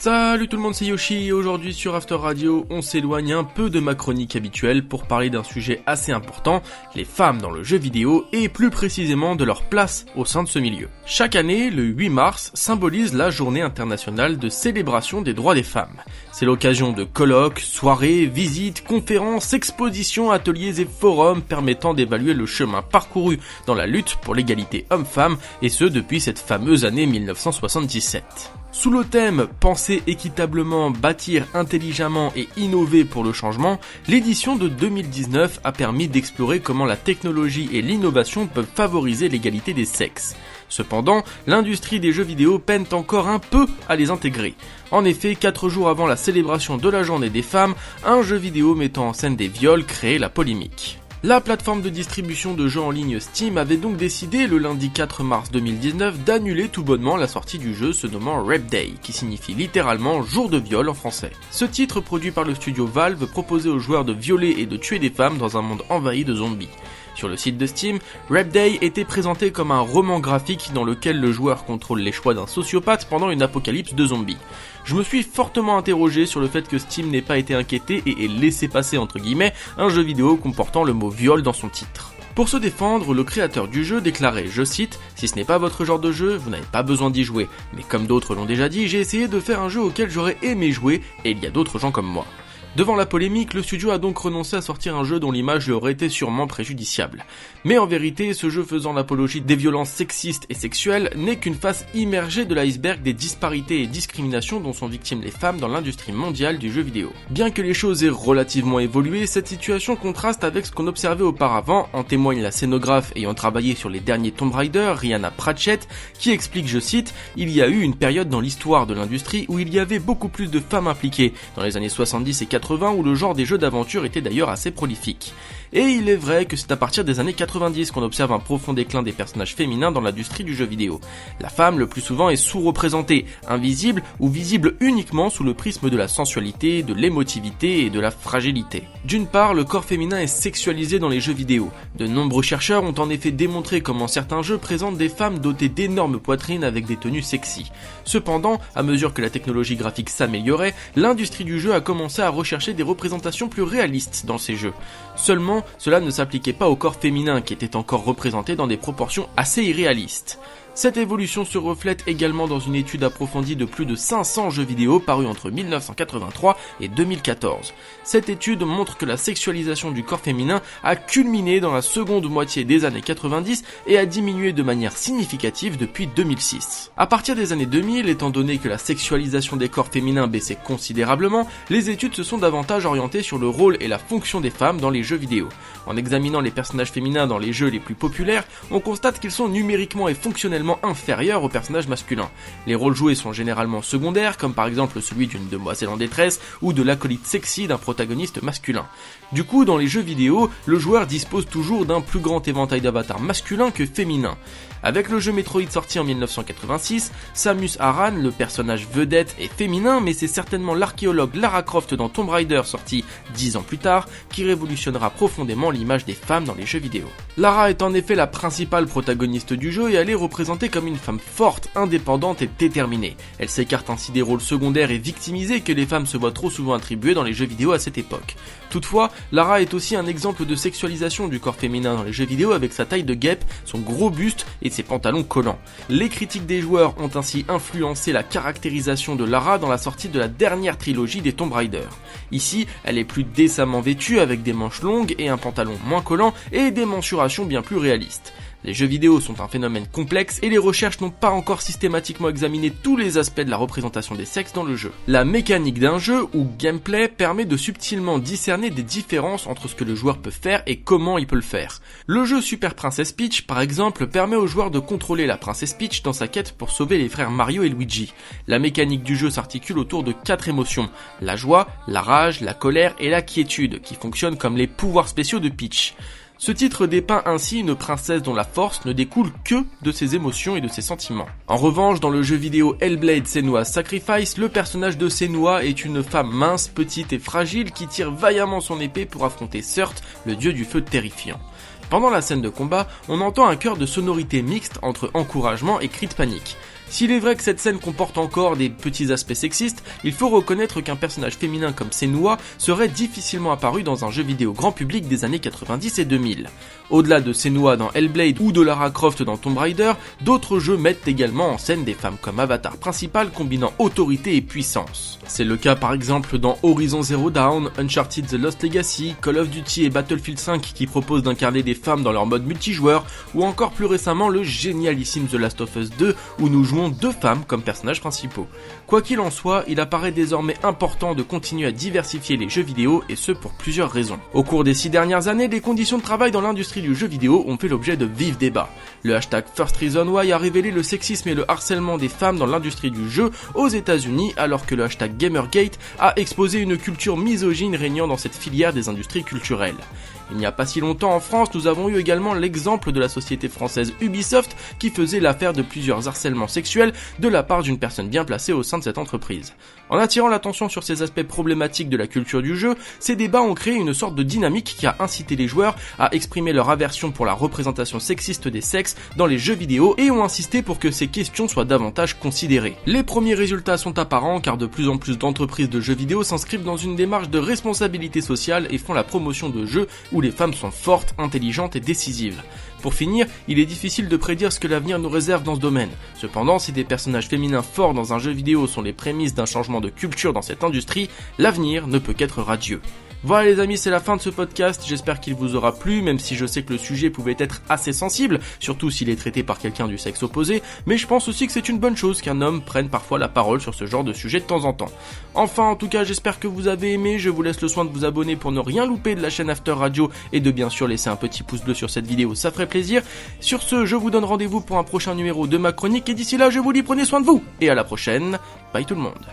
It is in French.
Salut tout le monde, c'est Yoshi et aujourd'hui sur After Radio, on s'éloigne un peu de ma chronique habituelle pour parler d'un sujet assez important, les femmes dans le jeu vidéo et plus précisément de leur place au sein de ce milieu. Chaque année, le 8 mars symbolise la journée internationale de célébration des droits des femmes. C'est l'occasion de colloques, soirées, visites, conférences, expositions, ateliers et forums permettant d'évaluer le chemin parcouru dans la lutte pour l'égalité homme-femme et ce depuis cette fameuse année 1977. Sous le thème Penser équitablement, bâtir intelligemment et innover pour le changement, l'édition de 2019 a permis d'explorer comment la technologie et l'innovation peuvent favoriser l'égalité des sexes. Cependant, l'industrie des jeux vidéo peine encore un peu à les intégrer. En effet, 4 jours avant la célébration de la journée des femmes, un jeu vidéo mettant en scène des viols crée la polémique. La plateforme de distribution de jeux en ligne Steam avait donc décidé le lundi 4 mars 2019 d'annuler tout bonnement la sortie du jeu se nommant Rap Day, qui signifie littéralement jour de viol en français. Ce titre produit par le studio Valve proposait aux joueurs de violer et de tuer des femmes dans un monde envahi de zombies. Sur le site de Steam, Rap Day était présenté comme un roman graphique dans lequel le joueur contrôle les choix d'un sociopathe pendant une apocalypse de zombies. Je me suis fortement interrogé sur le fait que Steam n'ait pas été inquiété et ait laissé passer entre guillemets un jeu vidéo comportant le mot viol dans son titre. Pour se défendre, le créateur du jeu déclarait, je cite, Si ce n'est pas votre genre de jeu, vous n'avez pas besoin d'y jouer. Mais comme d'autres l'ont déjà dit, j'ai essayé de faire un jeu auquel j'aurais aimé jouer, et il y a d'autres gens comme moi. Devant la polémique, le studio a donc renoncé à sortir un jeu dont l'image lui aurait été sûrement préjudiciable. Mais en vérité, ce jeu faisant l'apologie des violences sexistes et sexuelles n'est qu'une face immergée de l'iceberg des disparités et discriminations dont sont victimes les femmes dans l'industrie mondiale du jeu vidéo. Bien que les choses aient relativement évolué, cette situation contraste avec ce qu'on observait auparavant, en témoigne la scénographe ayant travaillé sur les derniers Tomb Raider, Rihanna Pratchett, qui explique, je cite, Il y a eu une période dans l'histoire de l'industrie où il y avait beaucoup plus de femmes impliquées, dans les années 70 et 80 où le genre des jeux d'aventure était d'ailleurs assez prolifique. Et il est vrai que c'est à partir des années 90 qu'on observe un profond déclin des personnages féminins dans l'industrie du jeu vidéo. La femme le plus souvent est sous-représentée, invisible ou visible uniquement sous le prisme de la sensualité, de l'émotivité et de la fragilité. D'une part, le corps féminin est sexualisé dans les jeux vidéo. De nombreux chercheurs ont en effet démontré comment certains jeux présentent des femmes dotées d'énormes poitrines avec des tenues sexy. Cependant, à mesure que la technologie graphique s'améliorait, l'industrie du jeu a commencé à rechercher des représentations plus réalistes dans ces jeux. Seulement, cela ne s'appliquait pas au corps féminin qui était encore représenté dans des proportions assez irréalistes. Cette évolution se reflète également dans une étude approfondie de plus de 500 jeux vidéo parus entre 1983 et 2014. Cette étude montre que la sexualisation du corps féminin a culminé dans la seconde moitié des années 90 et a diminué de manière significative depuis 2006. À partir des années 2000, étant donné que la sexualisation des corps féminins baissait considérablement, les études se sont davantage orientées sur le rôle et la fonction des femmes dans les jeux vidéo. En examinant les personnages féminins dans les jeux les plus populaires, on constate qu'ils sont numériquement et fonctionnellement inférieur aux personnages masculins. Les rôles joués sont généralement secondaires, comme par exemple celui d'une demoiselle en détresse ou de l'acolyte sexy d'un protagoniste masculin. Du coup, dans les jeux vidéo, le joueur dispose toujours d'un plus grand éventail d'avatars masculins que féminins. Avec le jeu Metroid sorti en 1986, Samus Aran, le personnage vedette, est féminin, mais c'est certainement l'archéologue Lara Croft dans Tomb Raider sorti 10 ans plus tard qui révolutionnera profondément l'image des femmes dans les jeux vidéo. Lara est en effet la principale protagoniste du jeu et elle est représentée comme une femme forte, indépendante et déterminée. Elle s'écarte ainsi des rôles secondaires et victimisés que les femmes se voient trop souvent attribuer dans les jeux vidéo à cette époque. Toutefois, Lara est aussi un exemple de sexualisation du corps féminin dans les jeux vidéo avec sa taille de guêpe, son gros buste et ses pantalons collants. Les critiques des joueurs ont ainsi influencé la caractérisation de Lara dans la sortie de la dernière trilogie des Tomb Raider. Ici, elle est plus décemment vêtue avec des manches longues et un pantalon moins collant et des mensurations bien plus réalistes. Les jeux vidéo sont un phénomène complexe et les recherches n'ont pas encore systématiquement examiné tous les aspects de la représentation des sexes dans le jeu. La mécanique d'un jeu ou gameplay permet de subtilement discerner des différences entre ce que le joueur peut faire et comment il peut le faire. Le jeu Super Princess Peach par exemple permet au joueur de contrôler la princesse Peach dans sa quête pour sauver les frères Mario et Luigi. La mécanique du jeu s'articule autour de quatre émotions, la joie, la rage, la colère et la quiétude qui fonctionnent comme les pouvoirs spéciaux de Peach. Ce titre dépeint ainsi une princesse dont la force ne découle que de ses émotions et de ses sentiments. En revanche, dans le jeu vidéo Hellblade Senua's Sacrifice, le personnage de Senua est une femme mince, petite et fragile qui tire vaillamment son épée pour affronter Surt, le dieu du feu terrifiant. Pendant la scène de combat, on entend un chœur de sonorité mixte entre encouragement et cri de panique. S'il est vrai que cette scène comporte encore des petits aspects sexistes, il faut reconnaître qu'un personnage féminin comme Senua serait difficilement apparu dans un jeu vidéo grand public des années 90 et 2000. Au-delà de Senua dans Hellblade ou de Lara Croft dans Tomb Raider, d'autres jeux mettent également en scène des femmes comme avatar principal combinant autorité et puissance. C'est le cas par exemple dans Horizon Zero Dawn, Uncharted The Lost Legacy, Call of Duty et Battlefield 5 qui proposent d'incarner des femmes dans leur mode multijoueur, ou encore plus récemment le génialissime The Last of Us 2 où nous jouons deux femmes comme personnages principaux. Quoi qu'il en soit, il apparaît désormais important de continuer à diversifier les jeux vidéo et ce pour plusieurs raisons. Au cours des six dernières années, les conditions de travail dans l'industrie du jeu vidéo ont fait l'objet de vifs débats. Le hashtag First Reason a révélé le sexisme et le harcèlement des femmes dans l'industrie du jeu aux États-Unis, alors que le hashtag Gamergate a exposé une culture misogyne régnant dans cette filière des industries culturelles. Il n'y a pas si longtemps en France, nous avons eu également l'exemple de la société française Ubisoft qui faisait l'affaire de plusieurs harcèlements sexuels de la part d'une personne bien placée au sein de cette entreprise. En attirant l'attention sur ces aspects problématiques de la culture du jeu, ces débats ont créé une sorte de dynamique qui a incité les joueurs à exprimer leur aversion pour la représentation sexiste des sexes dans les jeux vidéo et ont insisté pour que ces questions soient davantage considérées. Les premiers résultats sont apparents car de plus en plus d'entreprises de jeux vidéo s'inscrivent dans une démarche de responsabilité sociale et font la promotion de jeux les femmes sont fortes, intelligentes et décisives. Pour finir, il est difficile de prédire ce que l'avenir nous réserve dans ce domaine. Cependant, si des personnages féminins forts dans un jeu vidéo sont les prémices d'un changement de culture dans cette industrie, l'avenir ne peut qu'être radieux. Voilà les amis, c'est la fin de ce podcast, j'espère qu'il vous aura plu, même si je sais que le sujet pouvait être assez sensible, surtout s'il est traité par quelqu'un du sexe opposé, mais je pense aussi que c'est une bonne chose qu'un homme prenne parfois la parole sur ce genre de sujet de temps en temps. Enfin, en tout cas, j'espère que vous avez aimé, je vous laisse le soin de vous abonner pour ne rien louper de la chaîne After Radio et de bien sûr laisser un petit pouce bleu sur cette vidéo, ça ferait plaisir. Sur ce, je vous donne rendez-vous pour un prochain numéro de ma chronique et d'ici là, je vous dis prenez soin de vous et à la prochaine. Bye tout le monde.